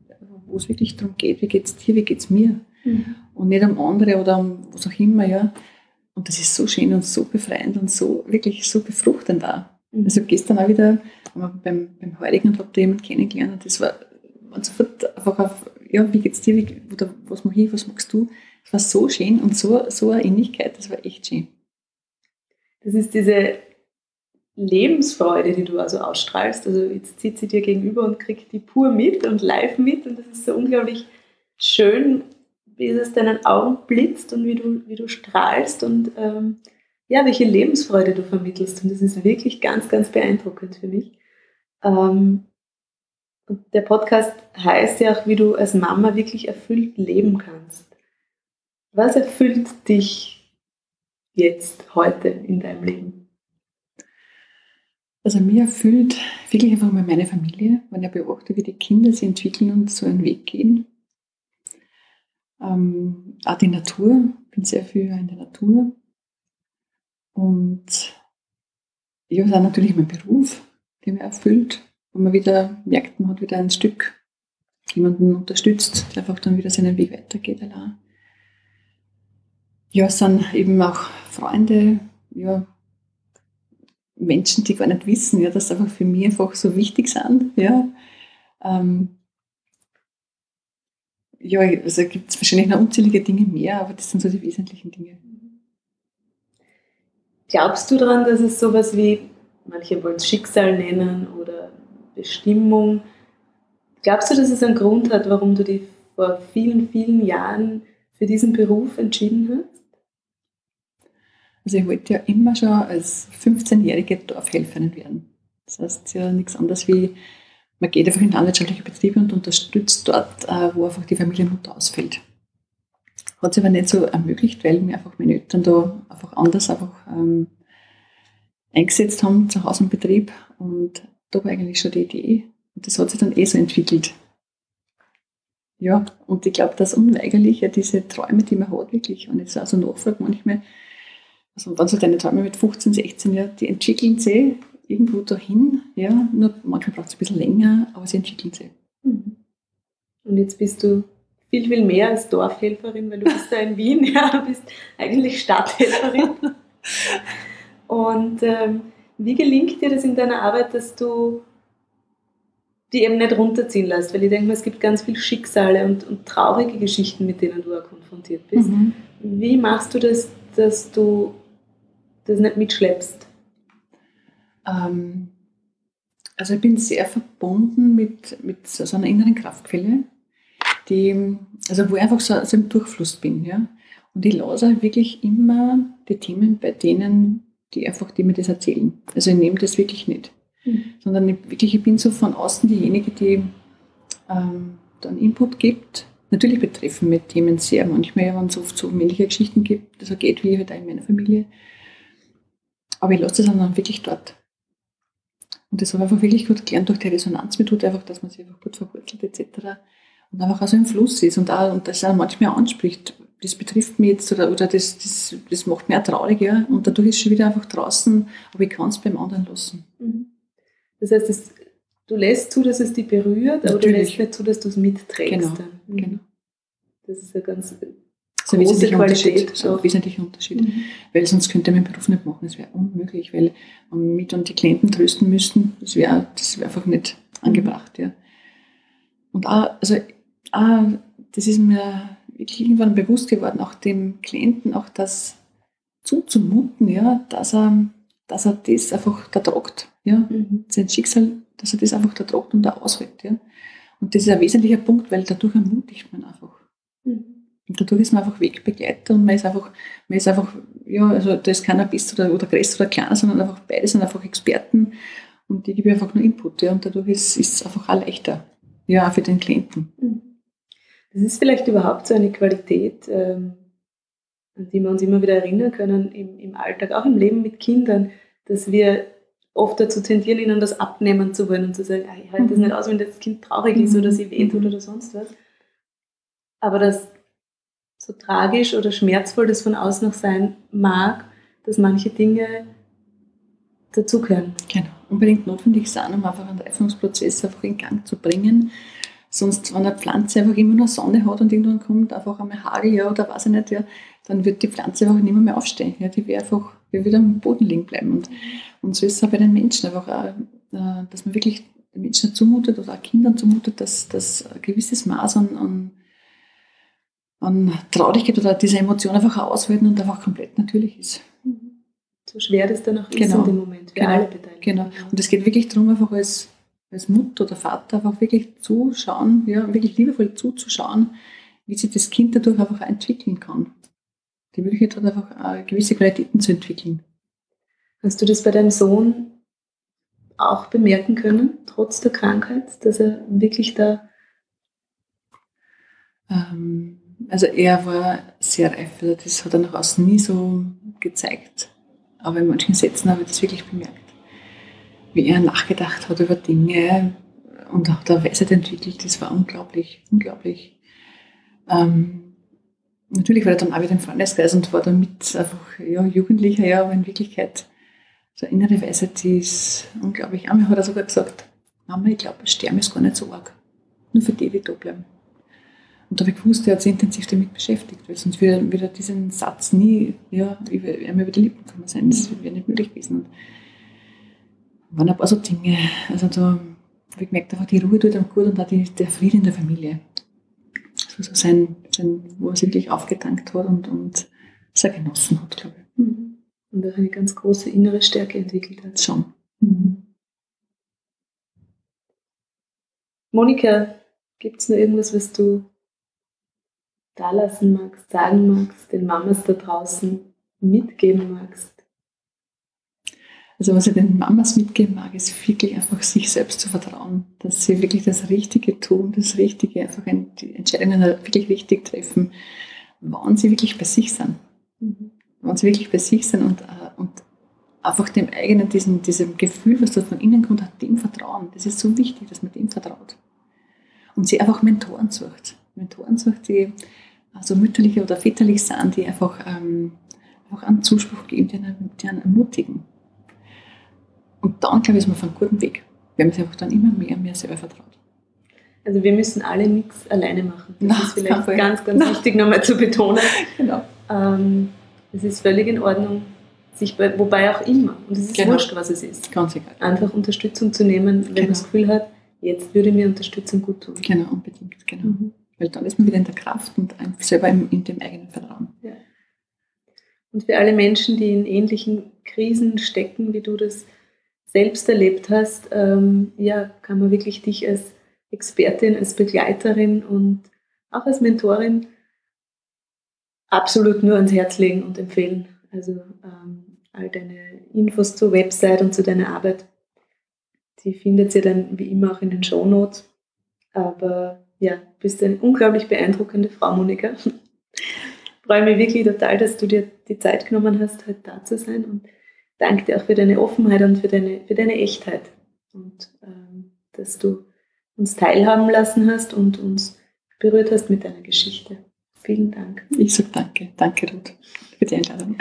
wo es wirklich darum geht, wie geht es dir, wie geht es mir? Mhm. Und nicht um andere oder um was auch immer, ja. Und das ist so schön und so befreiend und so wirklich so befruchtend da. Mhm. Also gestern auch wieder beim, beim Heurigen und habe da jemanden kennengelernt und das war, sofort einfach auf, ja, wie geht's dir, wie, oder was mach ich, was magst du? Das war so schön und so, so eine Ähnlichkeit, das war echt schön. Das ist diese Lebensfreude, die du also ausstrahlst. Also jetzt sitzt sie dir gegenüber und kriegt die pur mit und live mit und das ist so unglaublich schön wie es aus deinen Augen blitzt und wie du, wie du strahlst und ähm, ja, welche Lebensfreude du vermittelst. Und das ist wirklich ganz, ganz beeindruckend für mich. Ähm, und der Podcast heißt ja auch, wie du als Mama wirklich erfüllt leben kannst. Was erfüllt dich jetzt, heute in deinem Leben? Also mir erfüllt wirklich einfach mal meine Familie, wenn ich beobachte, wie die Kinder sich entwickeln und so einen Weg gehen. Ähm, auch die Natur, ich bin sehr viel in der Natur. Und ja, ist auch natürlich mein Beruf, der mich erfüllt, wo man wieder merkt, man hat wieder ein Stück jemanden unterstützt, der einfach dann wieder seinen Weg weitergeht allein. Ja, sind eben auch Freunde, ja, Menschen, die gar nicht wissen, ja, dass einfach für mich einfach so wichtig sind. Ja, ähm, ja also gibt es wahrscheinlich noch unzählige Dinge mehr, aber das sind so die wesentlichen Dinge. Glaubst du daran, dass es sowas wie, manche wollen es Schicksal nennen oder Bestimmung, glaubst du, dass es einen Grund hat, warum du dich vor vielen, vielen Jahren für diesen Beruf entschieden hast? Also ich wollte ja immer schon als 15-jährige Dorfhelferin werden. Das heißt ja nichts anderes wie, man geht einfach in landwirtschaftliche Betriebe und unterstützt dort, äh, wo einfach die Familienmutter ausfällt. Hat sich aber nicht so ermöglicht, weil mir einfach meine Eltern da einfach anders einfach ähm, eingesetzt haben zu Hause im Betrieb. Und da war eigentlich schon die Idee. Und das hat sich dann eh so entwickelt. Ja, und ich glaube, dass unweigerlich ja diese Träume, die man hat, wirklich, und jetzt also nachfragt manchmal, also wenn so deine Träume mit 15, 16 Jahren, die entwickeln sich irgendwo dahin, ja, nur manchmal braucht es ein bisschen länger, aber sie entwickeln sich. Mhm. Und jetzt bist du viel, viel mehr als Dorfhelferin, weil du bist da in Wien, ja, du bist eigentlich Stadthelferin. Und ähm, wie gelingt dir das in deiner Arbeit, dass du die eben nicht runterziehen lässt? Weil ich denke mal, es gibt ganz viele Schicksale und, und traurige Geschichten, mit denen du auch konfrontiert bist. Mhm. Wie machst du das, dass du das nicht mitschleppst? Ähm, also ich bin sehr verbunden mit, mit so einer inneren Kraftquelle, die, also wo ich einfach so, so im Durchfluss bin. Ja? Und ich lasse wirklich immer die Themen bei denen, die einfach, die mir das erzählen. Also ich nehme das wirklich nicht. Mhm. Sondern ich, wirklich, ich bin so von außen diejenige, die ähm, dann Input gibt. Natürlich betreffen mir Themen sehr manchmal, wenn es oft so männliche Geschichten gibt, das also geht wie halt auch in meiner Familie. Aber ich lasse das dann wirklich dort. Und das habe ich einfach wirklich gut gelernt durch die Resonanzmethode, einfach, dass man sich einfach gut verwurzelt etc. Und einfach auch so im Fluss ist und, auch, und das auch manchmal anspricht, das betrifft mich jetzt oder, oder das, das, das macht mich auch traurig, ja. Und dadurch ist es schon wieder einfach draußen, aber ich kann es beim anderen lassen. Mhm. Das heißt, das, du lässt zu, dass es dich berührt, Natürlich. aber du lässt nicht zu, dass du es mitträgst. Genau, mhm. genau. Das ist ja ganz so große Qualität. So ein wesentlicher Unterschied. Mhm. Weil sonst könnte ich meinen Beruf nicht machen. Das wäre unmöglich, weil man mit und die Klienten trösten müssten, das wäre das wär einfach nicht angebracht. Ja. Und auch, also, auch, das ist mir wirklich irgendwann bewusst geworden, auch dem Klienten auch das zuzumuten, ja, dass er, dass er das einfach da tragt. Ja. Mhm. Sein Schicksal, dass er das einfach da tragt und da aushält. Ja. Und das ist ein wesentlicher Punkt, weil dadurch ermutigt man einfach. Mhm. Dadurch ist man einfach Wegbegleiter und man ist einfach, man ist einfach, ja, also da ist keiner Biss oder, oder größer oder kleiner, sondern einfach beide sind einfach Experten und die geben einfach nur Input, ja, und dadurch ist, ist es einfach auch leichter, ja, auch für den Klienten. Mhm. Das ist vielleicht überhaupt so eine Qualität, ähm, an die wir uns immer wieder erinnern können im, im Alltag, auch im Leben mit Kindern, dass wir oft dazu tendieren, ihnen das abnehmen zu wollen und zu sagen, ich halte das mhm. nicht aus, wenn das Kind traurig ist oder sie wehtut mhm. oder sonst was. Aber dass so tragisch oder schmerzvoll das von außen noch sein mag, dass manche Dinge dazugehören. Genau, unbedingt notwendig sind, um einfach einen Reifungsprozess einfach in Gang zu bringen. Sonst, wenn eine Pflanze einfach immer nur Sonne hat und irgendwann kommt einfach einmal Hagel ja, oder weiß ich nicht, ja, dann wird die Pflanze einfach nicht mehr aufstehen. Ja, die wird einfach wird wieder am Boden liegen bleiben. Und, und so ist es auch bei den Menschen einfach, auch, äh, dass man wirklich den Menschen zumutet oder auch Kindern zumutet, dass, dass ein gewisses Maß an, an an Traurigkeit oder diese Emotion einfach aushalten und einfach komplett natürlich ist. Mhm. So schwer das dann auch ist genau. in dem Moment für genau. alle Beteiligten. Genau. Und es geht wirklich darum, einfach als, als Mutter oder Vater einfach wirklich zuschauen, ja, wirklich liebevoll zuzuschauen, wie sich das Kind dadurch einfach entwickeln kann. Die Möglichkeit hat einfach gewisse Qualitäten zu entwickeln. Hast du das bei deinem Sohn auch bemerken können, trotz der Krankheit, dass er wirklich da ähm, also er war sehr reif, das hat er nach außen nie so gezeigt. Aber in manchen Sätzen habe ich das wirklich bemerkt. wie er nachgedacht hat über Dinge und auch der Weisheit entwickelt, das war unglaublich, unglaublich. Ähm, natürlich war er dann auch wieder im Freundeskreis und war damit einfach ja, Jugendlicher, ja, aber in Wirklichkeit so eine innere Weisheit, die ist unglaublich. Einmal hat er sogar gesagt, Mama, ich glaube, Sterben ist gar nicht so arg. Nur für die, die da bleiben. Und da habe ich gewusst, er hat sich intensiv damit beschäftigt, weil sonst würde, würde diesen Satz nie ja, über, einmal über die Lippen kommen sein. Das wäre nicht möglich gewesen. Und waren ein paar so Dinge. Also da habe ich gemerkt, einfach die Ruhe tut ihm gut und auch die, der Frieden in der Familie. War so sein, sein, wo er sich wirklich aufgetankt hat und, und sehr genossen hat, glaube ich. Mhm. Und auch eine ganz große innere Stärke entwickelt hat. Schon. Mhm. Monika, gibt es noch irgendwas, was du da lassen magst, sagen magst, den Mamas da draußen mitgeben magst? Also was ich den Mamas mitgeben mag, ist wirklich einfach sich selbst zu vertrauen, dass sie wirklich das Richtige tun, das Richtige, einfach die Entscheidungen wirklich richtig treffen, wann sie wirklich bei sich sind. Mhm. Wann sie wirklich bei sich sind und, äh, und einfach dem eigenen, diesem, diesem Gefühl, was da von innen kommt, dem vertrauen. Das ist so wichtig, dass man dem vertraut. Und sie einfach Mentoren sucht. Mentoren sucht, die also mütterlich oder väterlich sind, die einfach, ähm, einfach einen Zuspruch geben, die einen, die einen ermutigen. Und dann, glaube ich, ist man auf einem guten Weg, wenn man sich einfach dann immer mehr und mehr selber vertraut. Also wir müssen alle nichts alleine machen. Das Na, ist vielleicht ganz, ganz Na. wichtig nochmal zu betonen. Genau. Ähm, es ist völlig in Ordnung, sich bei, wobei auch immer, und es ist genau. wurscht, was es ist. Ganz egal. Einfach Unterstützung zu nehmen, wenn genau. man das Gefühl hat, jetzt würde mir Unterstützung gut tun. Genau, unbedingt, genau. Mhm. Weil dann ist man wieder in der Kraft und selber in, in dem eigenen Vertrauen. Ja. Und für alle Menschen, die in ähnlichen Krisen stecken, wie du das selbst erlebt hast, ähm, ja, kann man wirklich dich als Expertin, als Begleiterin und auch als Mentorin absolut nur ans Herz legen und empfehlen. Also ähm, all deine Infos zur Website und zu deiner Arbeit, die findet ihr dann wie immer auch in den Show Notes. Aber ja, bist eine unglaublich beeindruckende Frau, Monika. Ich freue mich wirklich total, dass du dir die Zeit genommen hast, heute da zu sein und danke dir auch für deine Offenheit und für deine, für deine Echtheit und ähm, dass du uns teilhaben lassen hast und uns berührt hast mit deiner Geschichte. Vielen Dank. Ich sage danke. Danke, Ruth, für die Einladung.